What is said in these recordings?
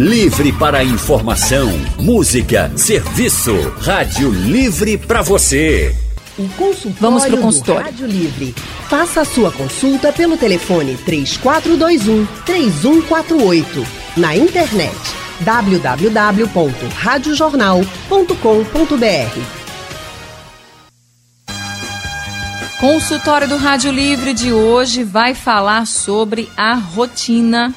Livre para informação, música, serviço. Rádio Livre para você. O consultório Vamos pro consultório. Rádio Livre. Faça a sua consulta pelo telefone 3421 3148. Na internet www.radiojornal.com.br. Consultório do Rádio Livre de hoje vai falar sobre a rotina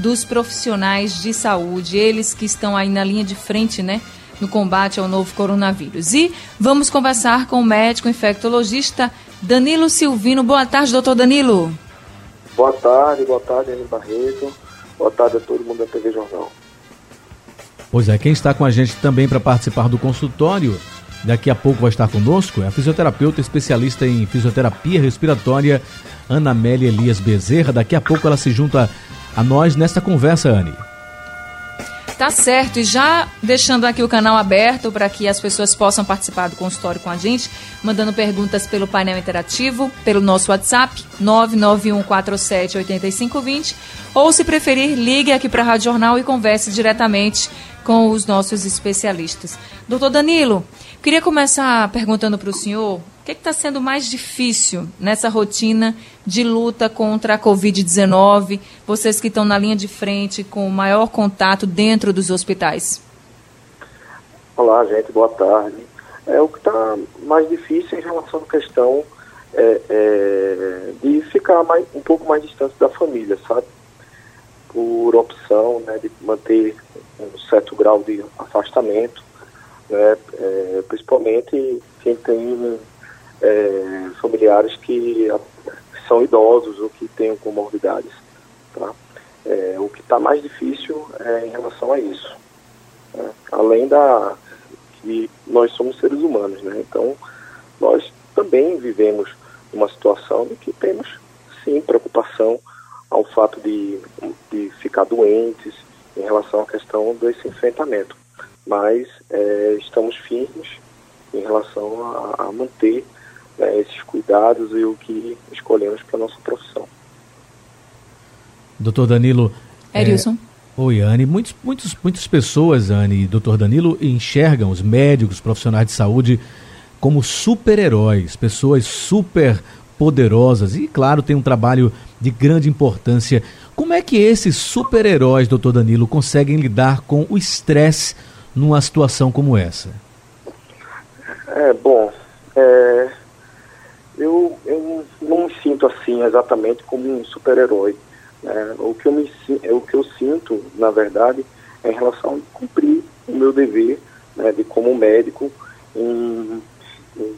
dos profissionais de saúde, eles que estão aí na linha de frente, né, no combate ao novo coronavírus. E vamos conversar com o médico infectologista Danilo Silvino. Boa tarde, doutor Danilo. Boa tarde, boa tarde, Ana Barreto. Boa tarde a todo mundo da TV Jornal. Pois é, quem está com a gente também para participar do consultório, daqui a pouco vai estar conosco, é a fisioterapeuta especialista em fisioterapia respiratória, Ana Amélia Elias Bezerra. Daqui a pouco ela se junta a nós nesta conversa, Anne. Tá certo, e já deixando aqui o canal aberto para que as pessoas possam participar do consultório com a gente, mandando perguntas pelo painel interativo, pelo nosso WhatsApp, 991478520, ou se preferir, ligue aqui para a Rádio Jornal e converse diretamente com os nossos especialistas. Doutor Danilo, queria começar perguntando para o senhor o que está sendo mais difícil nessa rotina de luta contra a Covid-19, vocês que estão na linha de frente com o maior contato dentro dos hospitais? Olá, gente, boa tarde. É, o que está mais difícil em relação à questão é, é, de ficar mais, um pouco mais distante da família, sabe? Por opção né, de manter um certo grau de afastamento, né, é, principalmente quem tem é, familiares que, são idosos ou que tenham comorbidades. Tá? É, o que está mais difícil é em relação a isso. Né? Além da que nós somos seres humanos, né? então nós também vivemos uma situação de que temos sim preocupação ao fato de, de ficar doentes em relação à questão desse enfrentamento. Mas é, estamos firmes em relação a, a manter né, esses cuidados e o que escolhemos para a nossa profissão. Doutor Danilo. Erilson. É... Oi, Anne. Muitos, muitos, muitas pessoas, Anne e doutor Danilo, enxergam os médicos, os profissionais de saúde como super-heróis, pessoas super poderosas e, claro, tem um trabalho de grande importância. Como é que esses super-heróis, doutor Danilo, conseguem lidar com o estresse numa situação como essa? É, bom, é, eu, eu não me sinto assim exatamente como um super-herói. Né? O, que eu me, o que eu sinto, na verdade, é em relação a cumprir o meu dever né, de como médico em, em,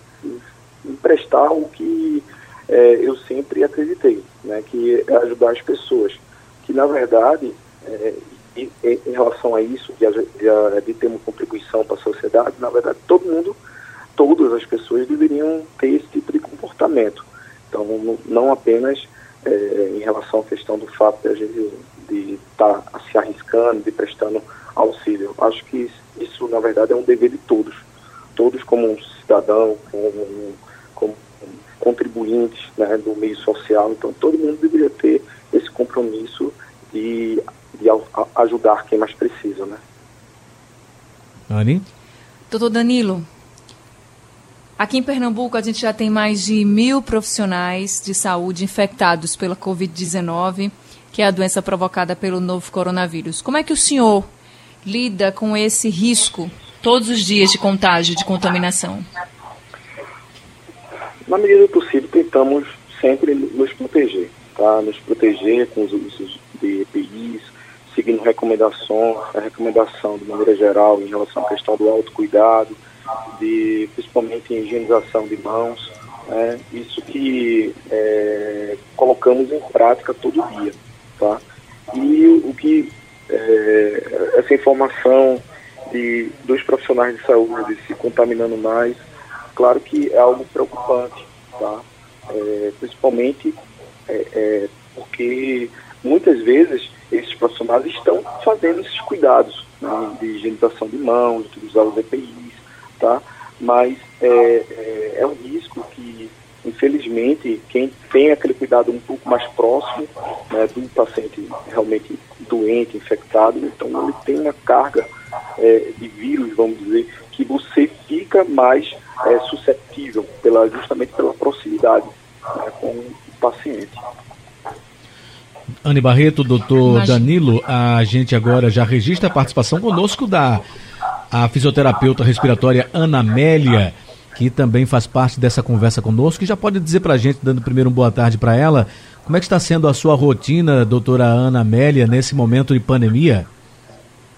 em prestar o que é, eu sempre acreditei, né, que é ajudar as pessoas. Que, na verdade, é, em, relação a isso, de, de, de ter uma contribuição para a sociedade, na verdade, todo mundo todas as pessoas deveriam ter esse tipo de comportamento. Então, não apenas é, em relação à questão do fato de a gente estar tá se arriscando, de prestando auxílio. Acho que isso, na verdade, é um dever de todos. Todos como um cidadão, como, como contribuintes né, do meio social. Então, todo mundo deveria ter esse compromisso de, de ajudar quem mais precisa, né? Anny? Doutor Danilo, Aqui em Pernambuco, a gente já tem mais de mil profissionais de saúde infectados pela Covid-19, que é a doença provocada pelo novo coronavírus. Como é que o senhor lida com esse risco todos os dias de contágio, de contaminação? Na medida do possível, tentamos sempre nos proteger, tá? Nos proteger com os usos de EPIs, seguindo recomendações, a recomendação de maneira geral em relação à questão do autocuidado, de principalmente higienização de mãos, né? isso que é, colocamos em prática todo dia, tá? E o que é, essa informação de dos profissionais de saúde se contaminando mais, claro que é algo preocupante, tá? É, principalmente é, é, porque muitas vezes esses profissionais estão fazendo esses cuidados né, de higienização de mãos, de usar os EPIs, tá? Mas é, é, é, um risco que, infelizmente, quem tem aquele cuidado um pouco mais próximo né, do paciente realmente doente, infectado, então ele tem uma carga é, de vírus, vamos dizer, que você fica mais é, suscetível, pela, justamente pela proximidade né, com o paciente. Anne Barreto, doutor. Danilo, a gente agora já registra a participação conosco da a fisioterapeuta respiratória Ana Amélia, que também faz parte dessa conversa conosco, e já pode dizer para a gente, dando primeiro uma boa tarde para ela, como é que está sendo a sua rotina, doutora Ana Amélia, nesse momento de pandemia?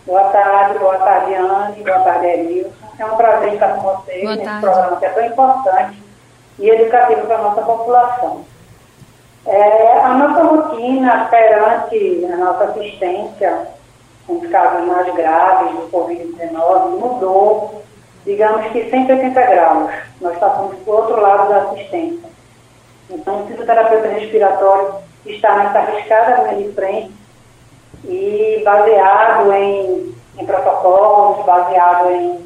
Boa tarde, boa tarde, Anne, boa tarde, Elilson. É um prazer estar com vocês boa nesse tarde. programa que é tão importante e educativo para a nossa população. É, a nossa rotina perante a nossa assistência com os casos mais graves do Covid-19 mudou, digamos que 180 graus. Nós passamos para o outro lado da assistência. Então, o fisioterapeuta respiratório está nessa arriscada linha de frente e baseado em, em protocolos, baseado em,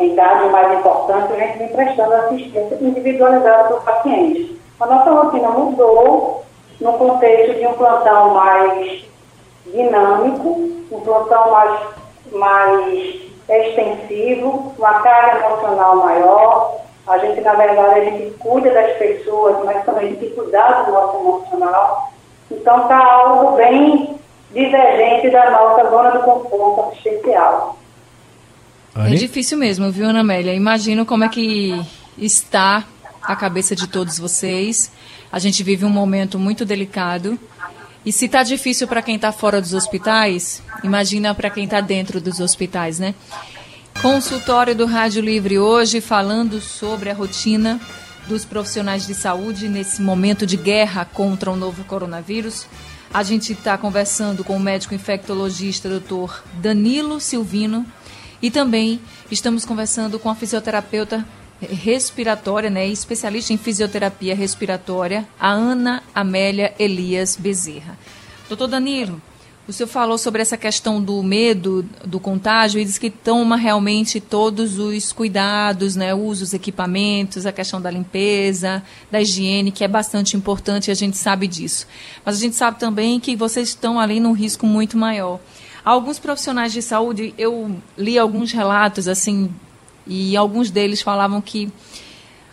em dados mais importantes, a gente vem prestando assistência individualizada para o paciente. A nossa rotina mudou no contexto de um plantão mais dinâmico, um plantão mais, mais extensivo, uma carga emocional maior. A gente, na verdade, a gente cuida das pessoas, mas também tem que cuidar do nosso emocional. Então, está algo bem divergente da nossa zona do conforto assistencial. É difícil mesmo, viu, Ana Amélia? Imagino como é que está a cabeça de todos vocês. A gente vive um momento muito delicado. E se está difícil para quem está fora dos hospitais, imagina para quem está dentro dos hospitais, né? Consultório do Rádio Livre hoje falando sobre a rotina dos profissionais de saúde nesse momento de guerra contra o novo coronavírus. A gente está conversando com o médico infectologista doutor Danilo Silvino e também estamos conversando com a fisioterapeuta respiratória, né, especialista em fisioterapia respiratória, a Ana Amélia Elias Bezerra. Doutor Danilo, o senhor falou sobre essa questão do medo do contágio e diz que toma realmente todos os cuidados, né, usa os equipamentos, a questão da limpeza, da higiene, que é bastante importante e a gente sabe disso. Mas a gente sabe também que vocês estão ali num risco muito maior. Alguns profissionais de saúde, eu li alguns relatos assim e alguns deles falavam que,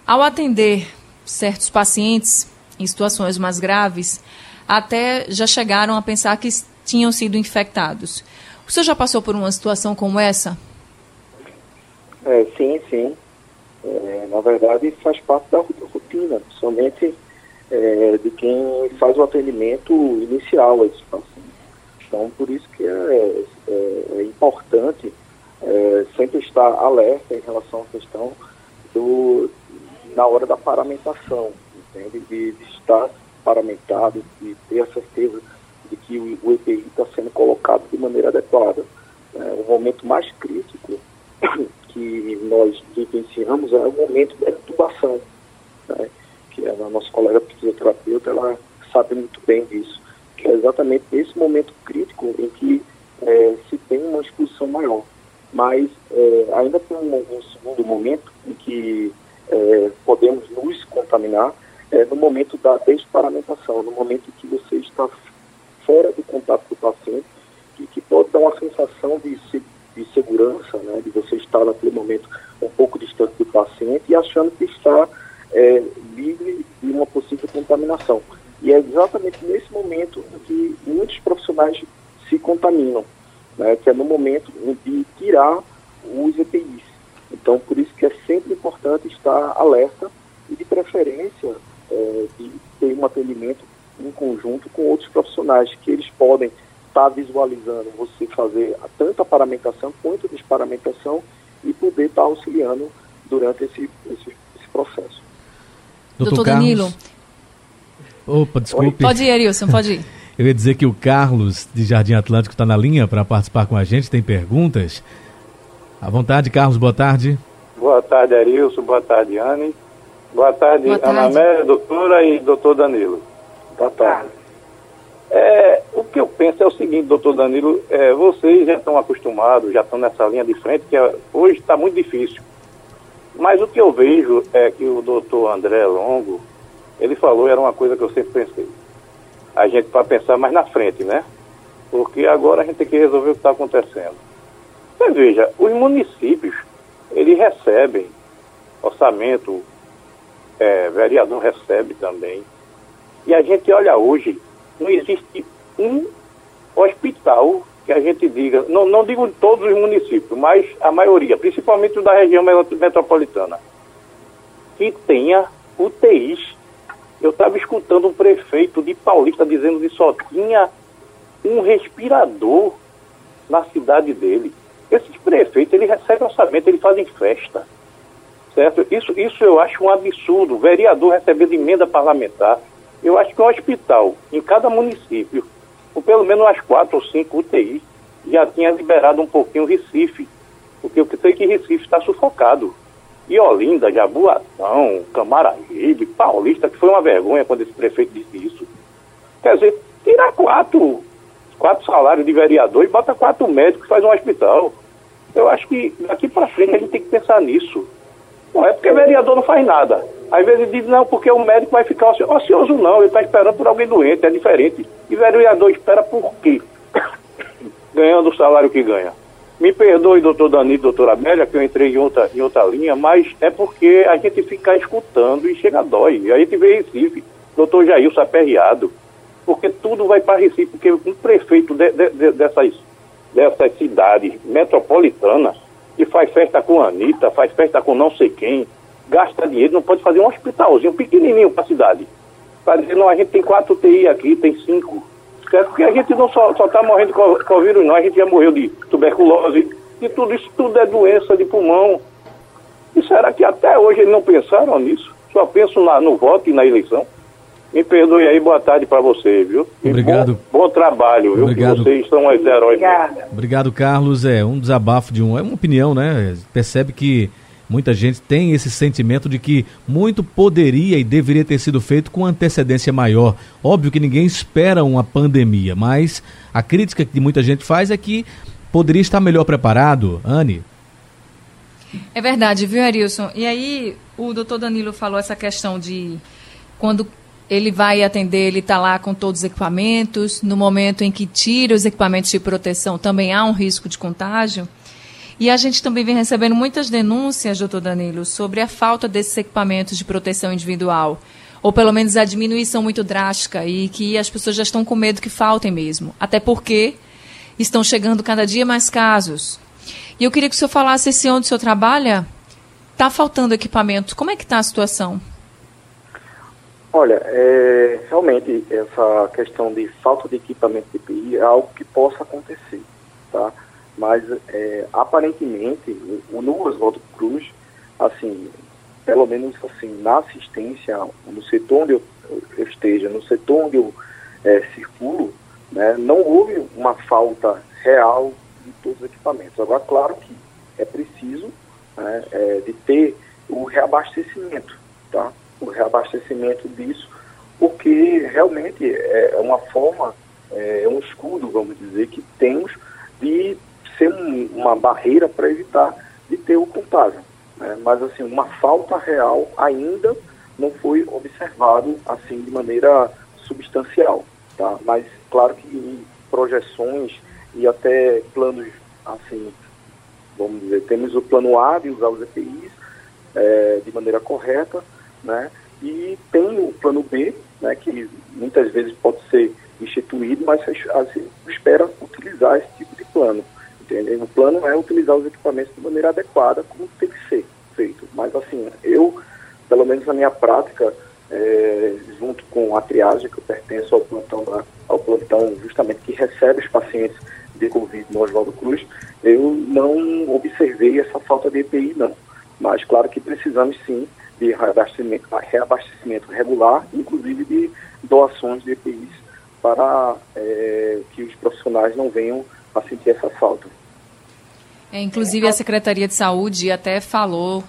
ao atender certos pacientes em situações mais graves, até já chegaram a pensar que tinham sido infectados. O senhor já passou por uma situação como essa? É, sim, sim. É, na verdade, faz parte da rotina, somente é, de quem faz o atendimento inicial a esses pacientes. Então, por isso que é, é, é importante é, sempre estar alerta em relação à questão do, na hora da paramentação, entende? De, de estar paramentado, de ter a certeza de que o, o EPI está sendo colocado de maneira adequada. É, o momento mais crítico que nós vivenciamos é o momento da intubação, né? que a nossa colega fisioterapeuta, ela sabe muito bem disso, é exatamente esse momento crítico em que é, se tem uma exposição maior mas é, ainda tem um, um, segundo momento em que é, podemos nos contaminar, é, no momento da desparamentação, no momento em que você está fora do contato do paciente, e que pode dar uma sensação de, de segurança, né, de você estar naquele momento um pouco distante do paciente e achando que está é, livre de uma possível contaminação. E é exatamente nesse momento em que muitos profissionais se contaminam né, que é no momento de tirar os EPIs. Então, por isso que é sempre importante estar alerta e, de preferência, é, de ter um atendimento em conjunto com outros profissionais, que eles podem estar visualizando você fazer tanto a paramentação quanto a desparamentação e poder estar auxiliando durante esse, esse, esse processo. Doutor, Doutor Danilo. Opa, desculpe. Pode ir, Arilson, pode ir. Eu ia dizer que o Carlos, de Jardim Atlântico, está na linha para participar com a gente, tem perguntas. À vontade, Carlos, boa tarde. Boa tarde, Arilson, boa tarde, Anne. Boa tarde, boa tarde. Ana Amélia, doutora e doutor Danilo. Boa tarde. É, o que eu penso é o seguinte, doutor Danilo, é, vocês já estão acostumados, já estão nessa linha de frente, que é, hoje está muito difícil. Mas o que eu vejo é que o doutor André Longo, ele falou, era uma coisa que eu sempre pensei a gente para pensar mais na frente, né? porque agora a gente tem que resolver o que está acontecendo. Veja, os municípios, eles recebem orçamento, é, vereador recebe também. E a gente olha hoje, não existe um hospital que a gente diga, não, não digo todos os municípios, mas a maioria, principalmente da região metropolitana, que tenha UTIs. Eu estava escutando um prefeito de Paulista dizendo que só tinha um respirador na cidade dele. Esses prefeitos, ele recebe orçamento, eles fazem festa. Certo? Isso, isso eu acho um absurdo. O vereador recebendo emenda parlamentar. Eu acho que um hospital em cada município por pelo menos umas quatro ou cinco UTIs, já tinha liberado um pouquinho Recife, porque eu sei que Recife está sufocado. E Olinda, Jaboatão, Camaragibe, Paulista, que foi uma vergonha quando esse prefeito disse isso. Quer dizer, tirar quatro, quatro salários de vereador e bota quatro médicos faz um hospital. Eu acho que daqui para frente a gente tem que pensar nisso. Não é porque vereador não faz nada. Às vezes diz, não, porque o médico vai ficar. Ocioso não, ele está esperando por alguém doente, é diferente. E vereador espera por quê? Ganhando o salário que ganha. Me perdoe, doutor Danilo, doutora Amélia, que eu entrei em outra, em outra linha, mas é porque a gente fica escutando e chega a dói. E a gente vê Recife, doutor Jair aperreado, porque tudo vai para Recife, porque um prefeito de, de, de, dessas, dessas cidades metropolitanas, que faz festa com a Anitta, faz festa com não sei quem, gasta dinheiro, não pode fazer um hospitalzinho pequenininho para a cidade. Para dizer, não, a gente tem quatro UTI aqui, tem cinco. Certo? Porque a gente não só está morrendo o vírus, não, a gente já morreu de tuberculose, e tudo isso tudo é doença de pulmão. E será que até hoje eles não pensaram nisso? Só pensam na, no voto e na eleição? Me perdoe aí, boa tarde para você, viu? E Obrigado. Bom, bom, trabalho, viu? Obrigado. vocês são os heróis. Obrigada. Obrigado, Carlos. É um desabafo de um. É uma opinião, né? Percebe que muita gente tem esse sentimento de que muito poderia e deveria ter sido feito com antecedência maior. Óbvio que ninguém espera uma pandemia, mas a crítica que muita gente faz é que poderia estar melhor preparado. Anne? É verdade, viu, Arilson? E aí, o doutor Danilo falou essa questão de quando ele vai atender, ele está lá com todos os equipamentos. No momento em que tira os equipamentos de proteção, também há um risco de contágio. E a gente também vem recebendo muitas denúncias, doutor Danilo, sobre a falta desses equipamentos de proteção individual. Ou pelo menos a diminuição muito drástica e que as pessoas já estão com medo que faltem mesmo. Até porque estão chegando cada dia mais casos. E eu queria que o senhor falasse se onde o senhor trabalha está faltando equipamento. Como é que está a situação? Olha, é, realmente essa questão de falta de equipamento de EPI é algo que possa acontecer, tá? Mas é, aparentemente o, no Oswaldo Cruz, assim, pelo menos assim, na assistência, no setor onde eu, eu esteja, no setor onde eu é, circulo, né, não houve uma falta real de todos os equipamentos. Agora, claro que é preciso né, é, de ter o reabastecimento, tá? o reabastecimento disso, porque realmente é uma forma, é, é um escudo, vamos dizer, que temos de ser um, uma barreira para evitar de ter o contágio. Né? Mas, assim, uma falta real ainda não foi observado, assim, de maneira substancial, tá? Mas, claro que projeções e até planos, assim, vamos dizer, temos o plano A de usar os EPIs é, de maneira correta, né? E tem o plano B, né, que muitas vezes pode ser instituído, mas gente espera utilizar esse tipo de plano. Entendeu? O plano é utilizar os equipamentos de maneira adequada, como tem que ser feito. Mas assim, eu, pelo menos na minha prática, é, junto com a triagem, que eu pertenço ao plantão, ao plantão justamente que recebe os pacientes de Covid no Oswaldo Cruz, eu não observei essa falta de EPI, não. Mas claro que precisamos sim de reabastecimento, reabastecimento regular, inclusive de doações de EPIs para é, que os profissionais não venham a sentir essa falta. É, inclusive a Secretaria de Saúde até falou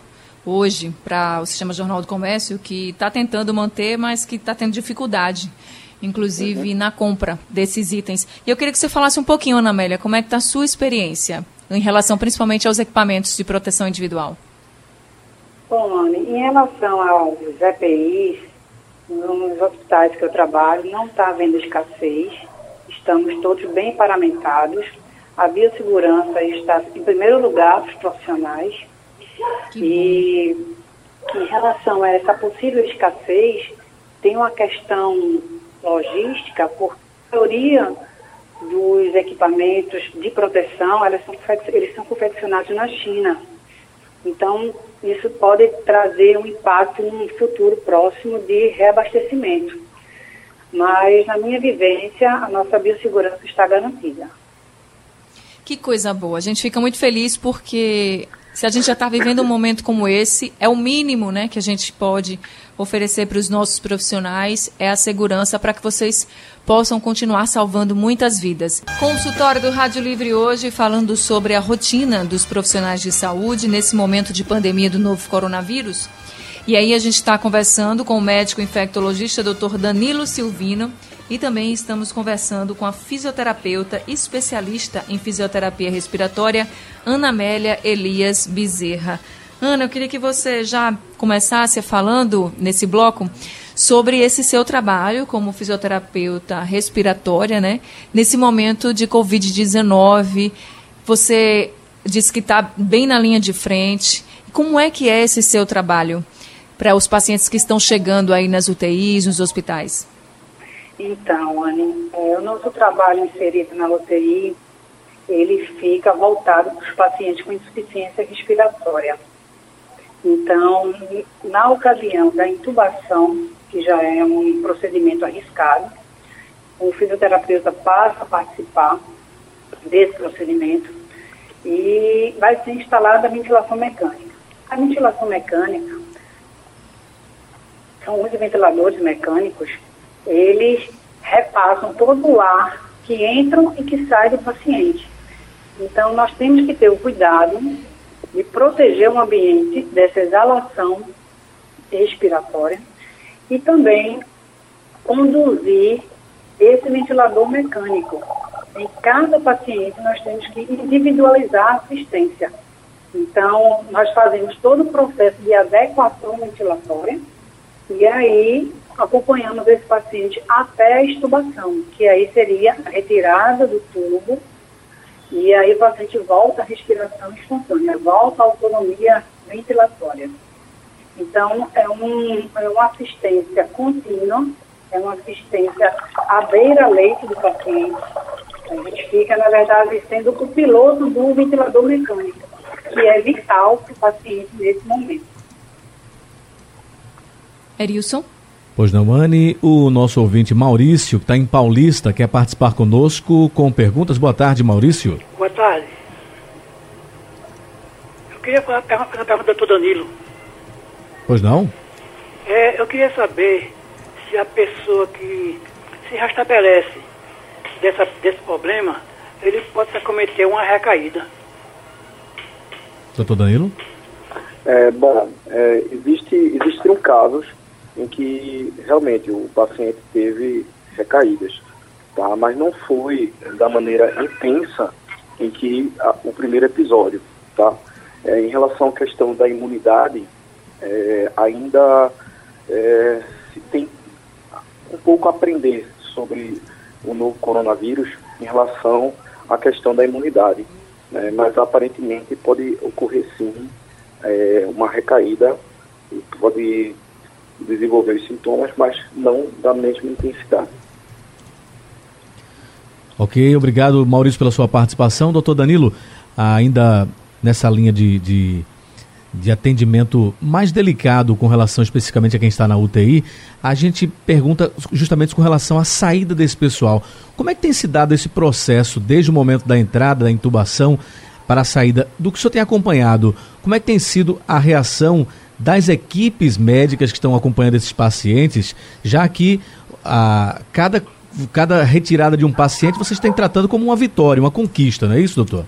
hoje para o Sistema Jornal do Comércio que está tentando manter, mas que está tendo dificuldade, inclusive uhum. na compra desses itens. E eu queria que você falasse um pouquinho, Ana Amélia, como é que está a sua experiência em relação principalmente aos equipamentos de proteção individual? Bom, Anne, em relação aos EPIs, nos hospitais que eu trabalho, não está havendo escassez. Estamos todos bem paramentados. A biossegurança está em primeiro lugar para os profissionais. E em relação a essa possível escassez, tem uma questão logística, porque a maioria dos equipamentos de proteção, elas são, eles são confeccionados na China. Então, isso pode trazer um impacto no futuro próximo de reabastecimento. Mas, na minha vivência, a nossa biossegurança está garantida. Que coisa boa. A gente fica muito feliz porque se a gente já está vivendo um momento como esse, é o mínimo né, que a gente pode oferecer para os nossos profissionais, é a segurança para que vocês possam continuar salvando muitas vidas. Consultório do Rádio Livre hoje falando sobre a rotina dos profissionais de saúde nesse momento de pandemia do novo coronavírus. E aí a gente está conversando com o médico infectologista Dr. Danilo Silvino e também estamos conversando com a fisioterapeuta especialista em fisioterapia respiratória, Ana Amélia Elias Bezerra. Ana, eu queria que você já começasse falando nesse bloco sobre esse seu trabalho como fisioterapeuta respiratória, né? Nesse momento de Covid-19, você disse que está bem na linha de frente. Como é que é esse seu trabalho para os pacientes que estão chegando aí nas UTIs, nos hospitais? Então, Anne, é, o nosso trabalho inserido na UTI, ele fica voltado para os pacientes com insuficiência respiratória. Então, na ocasião da intubação, que já é um procedimento arriscado, o fisioterapeuta passa a participar desse procedimento e vai ser instalada a ventilação mecânica. A ventilação mecânica são os ventiladores mecânicos eles repassam todo o ar que entra e que sai do paciente. Então, nós temos que ter o cuidado de proteger o ambiente dessa exalação respiratória e também conduzir esse ventilador mecânico. Em cada paciente, nós temos que individualizar a assistência. Então, nós fazemos todo o processo de adequação ventilatória e aí acompanhamos esse paciente até a extubação, que aí seria a retirada do tubo, e aí o paciente volta à respiração espontânea, volta à autonomia ventilatória. Então, é, um, é uma assistência contínua, é uma assistência à beira-leite do paciente. A gente fica, na verdade, sendo o piloto do ventilador mecânico, que é vital para o paciente nesse momento. Erilson? Pois não, Anne. O nosso ouvinte Maurício, que está em Paulista, quer participar conosco com perguntas. Boa tarde, Maurício. Boa tarde. Eu queria fazer uma pergunta ao doutor Danilo. Pois não? É, eu queria saber se a pessoa que se restabelece dessa, desse problema, ele pode cometer uma recaída. Doutor Danilo? É, bom, é, existe, existiram casos em que realmente o paciente teve recaídas, tá? mas não foi da maneira intensa em que a, o primeiro episódio. Tá? É, em relação à questão da imunidade, é, ainda é, se tem um pouco a aprender sobre o novo coronavírus em relação à questão da imunidade. Né? Mas aparentemente pode ocorrer sim é, uma recaída, pode desenvolver os sintomas, mas não da mesma intensidade. Ok, obrigado Maurício pela sua participação. Doutor Danilo, ainda nessa linha de, de, de, atendimento mais delicado com relação especificamente a quem está na UTI, a gente pergunta justamente com relação à saída desse pessoal. Como é que tem se dado esse processo desde o momento da entrada, da intubação, para a saída? Do que o senhor tem acompanhado, como é que tem sido a reação das equipes médicas que estão acompanhando esses pacientes, já que a, cada, cada retirada de um paciente vocês têm tratando como uma vitória, uma conquista, não é isso, doutor?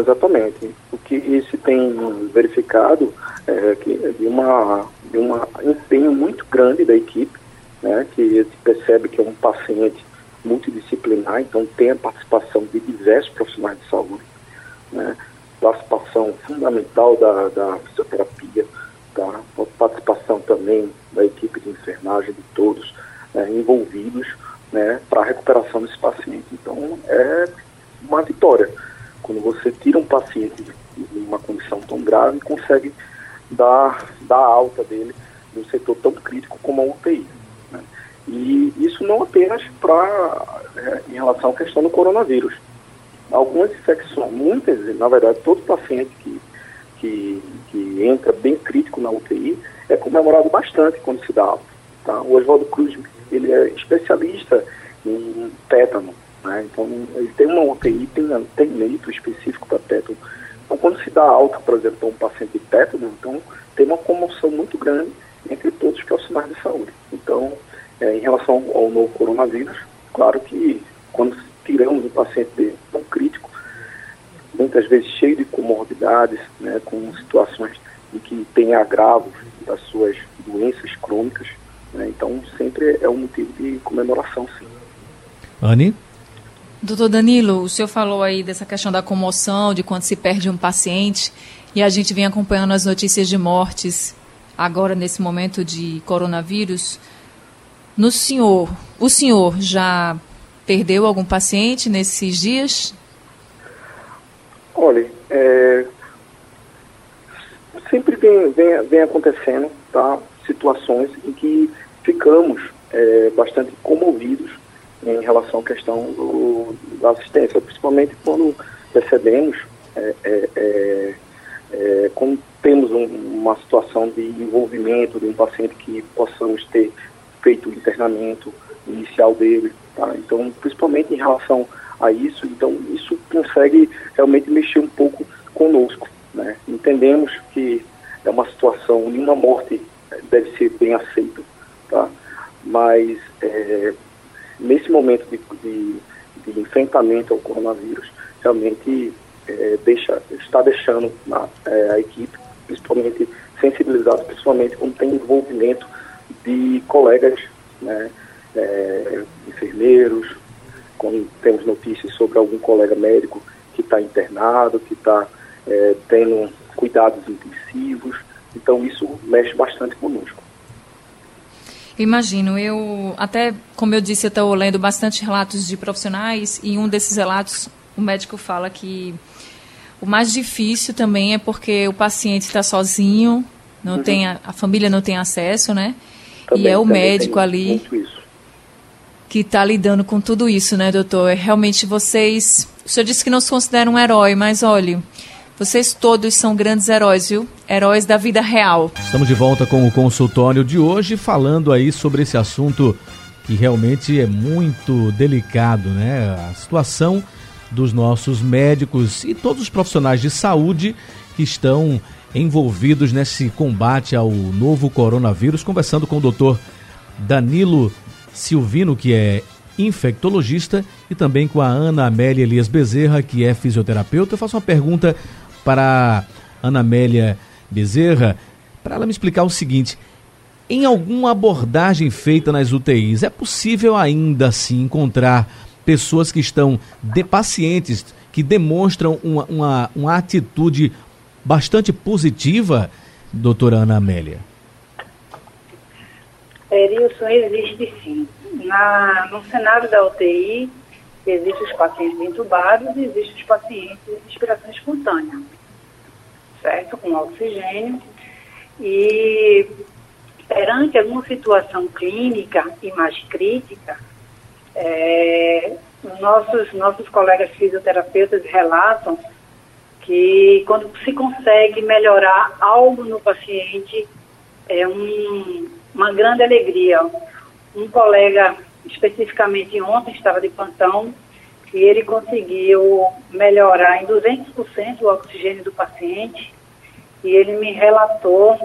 Exatamente. O que se tem verificado é que de uma de um empenho muito grande da equipe, né, que se percebe que é um paciente multidisciplinar, então tem a participação de diversos profissionais de saúde, né, participação fundamental da, da fisioterapia, tá? a participação também da equipe de enfermagem, de todos né, envolvidos né, para a recuperação desse paciente. Então, é uma vitória. Quando você tira um paciente de uma condição tão grave e consegue dar, dar alta dele num setor tão crítico como a UTI. Né? E isso não apenas para é, em relação à questão do coronavírus. Algumas infecções, muitas, na verdade, todo paciente que, que, que entra bem crítico na UTI é comemorado bastante quando se dá alta. Tá? O Oswaldo Cruz ele é especialista em tétano, né? então ele tem uma UTI, tem, tem leito específico para tétano. Então quando se dá alta, por exemplo, para um paciente de tétano, então tem uma comoção muito grande entre todos os profissionais de saúde. Então, é, em relação ao novo coronavírus, claro que quando tiramos um paciente de, tão crítico, muitas vezes cheio de comorbidades, né, com situações em que tem agravos das suas doenças crônicas, né, então sempre é um motivo de comemoração, sim. Anne? Doutor Danilo, o senhor falou aí dessa questão da comoção, de quando se perde um paciente, e a gente vem acompanhando as notícias de mortes agora nesse momento de coronavírus. No senhor, o senhor já perdeu algum paciente nesses dias? Olha, é, sempre vem, vem, vem, acontecendo tá, situações em que ficamos é, bastante comovidos em relação à questão do, da assistência, principalmente quando recebemos é, é, é, é quando temos um, uma situação de envolvimento de um paciente que possamos ter feito o internamento inicial dele, tá? Então, principalmente em relação a isso, então isso consegue realmente mexer um pouco conosco, né? Entendemos que é uma situação, nenhuma morte deve ser bem aceita, tá? Mas é, nesse momento de, de, de, enfrentamento ao coronavírus, realmente é, deixa, está deixando na, é, a equipe principalmente sensibilizados, principalmente quando tem envolvimento de colegas, né, é, enfermeiros, quando temos notícias sobre algum colega médico que está internado, que está é, tendo cuidados intensivos. Então isso mexe bastante conosco. Imagino, eu até, como eu disse, eu estou lendo bastante relatos de profissionais e um desses relatos o médico fala que o mais difícil também é porque o paciente está sozinho, não uhum. tem a, a, família não tem acesso, né? Também, e é o médico ali que está lidando com tudo isso, né, doutor? É realmente vocês. O senhor disse que não se considera um herói, mas olha, vocês todos são grandes heróis, viu? Heróis da vida real. Estamos de volta com o consultório de hoje, falando aí sobre esse assunto que realmente é muito delicado, né? A situação dos nossos médicos e todos os profissionais de saúde que estão envolvidos nesse combate ao novo coronavírus, conversando com o doutor Danilo Silvino, que é infectologista, e também com a Ana Amélia Elias Bezerra, que é fisioterapeuta. Eu faço uma pergunta para a Ana Amélia Bezerra, para ela me explicar o seguinte: em alguma abordagem feita nas UTIs, é possível ainda assim encontrar pessoas que estão de pacientes que demonstram uma, uma, uma atitude bastante positiva, doutora Ana Amélia? Erilson, existe sim. Na, no cenário da UTI, existem os pacientes entubados e existem os pacientes de respiração espontânea, certo? Com oxigênio. E perante alguma situação clínica e mais crítica, é, nossos, nossos colegas fisioterapeutas relatam que quando se consegue melhorar algo no paciente, é um, uma grande alegria. Um colega, especificamente ontem, estava de plantão e ele conseguiu melhorar em 200% o oxigênio do paciente e ele me relatou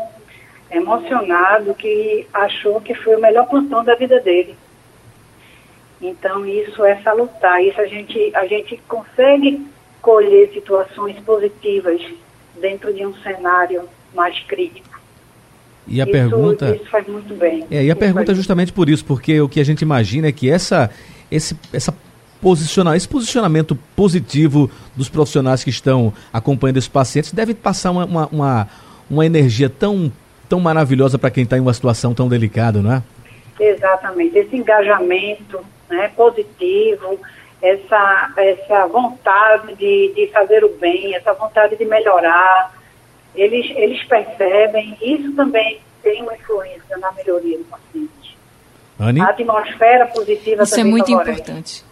emocionado que achou que foi o melhor plantão da vida dele. Então isso é salutar, isso a gente, a gente consegue colher situações positivas dentro de um cenário mais crítico. E a isso, pergunta. Isso faz muito bem. É, e a pergunta é justamente por isso, porque o que a gente imagina é que essa, esse, essa posicionar, esse posicionamento positivo dos profissionais que estão acompanhando esses pacientes deve passar uma, uma, uma, uma energia tão, tão maravilhosa para quem está em uma situação tão delicada, não é? Exatamente. Esse engajamento né, positivo, essa, essa vontade de, de fazer o bem, essa vontade de melhorar, eles, eles percebem, isso também tem uma influência na melhoria do paciente. Anny? A atmosfera positiva Isso é muito favorece. importante.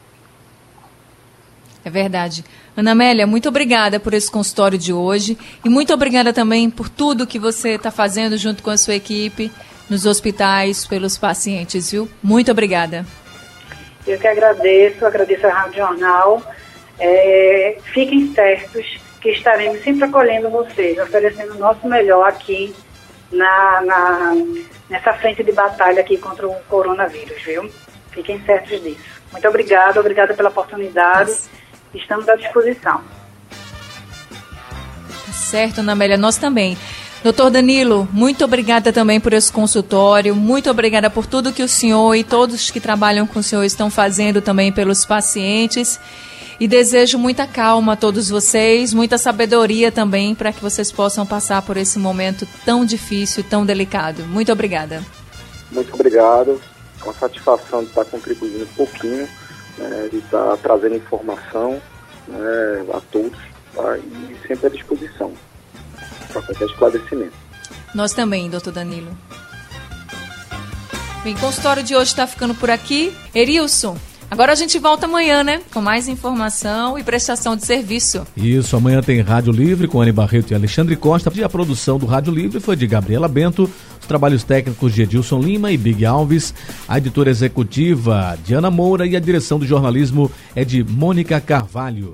É verdade. Ana Amélia, muito obrigada por esse consultório de hoje e muito obrigada também por tudo que você está fazendo junto com a sua equipe nos hospitais, pelos pacientes, viu? Muito obrigada. Eu que agradeço, agradeço a Rádio Jornal. É, fiquem certos que estaremos sempre acolhendo vocês, oferecendo o nosso melhor aqui na, na, nessa frente de batalha aqui contra o coronavírus, viu? Fiquem certos disso. Muito obrigada, obrigada pela oportunidade. Estamos à disposição. Tá certo, Ana Amélia, nós também. Doutor Danilo, muito obrigada também por esse consultório, muito obrigada por tudo que o senhor e todos que trabalham com o senhor estão fazendo também pelos pacientes. E desejo muita calma a todos vocês, muita sabedoria também para que vocês possam passar por esse momento tão difícil, tão delicado. Muito obrigada. Muito obrigado. Com a satisfação de estar contribuindo um pouquinho, né, de estar trazendo informação né, a todos tá, e sempre à disposição para qualquer esclarecimento. Nós também, doutor Danilo. Bem, o consultório de hoje está ficando por aqui. Erilson, agora a gente volta amanhã, né? Com mais informação e prestação de serviço. Isso, amanhã tem Rádio Livre com Anne Barreto e Alexandre Costa. E a produção do Rádio Livre foi de Gabriela Bento, os trabalhos técnicos de Edilson Lima e Big Alves, a editora executiva Diana Moura e a direção do jornalismo é de Mônica Carvalho.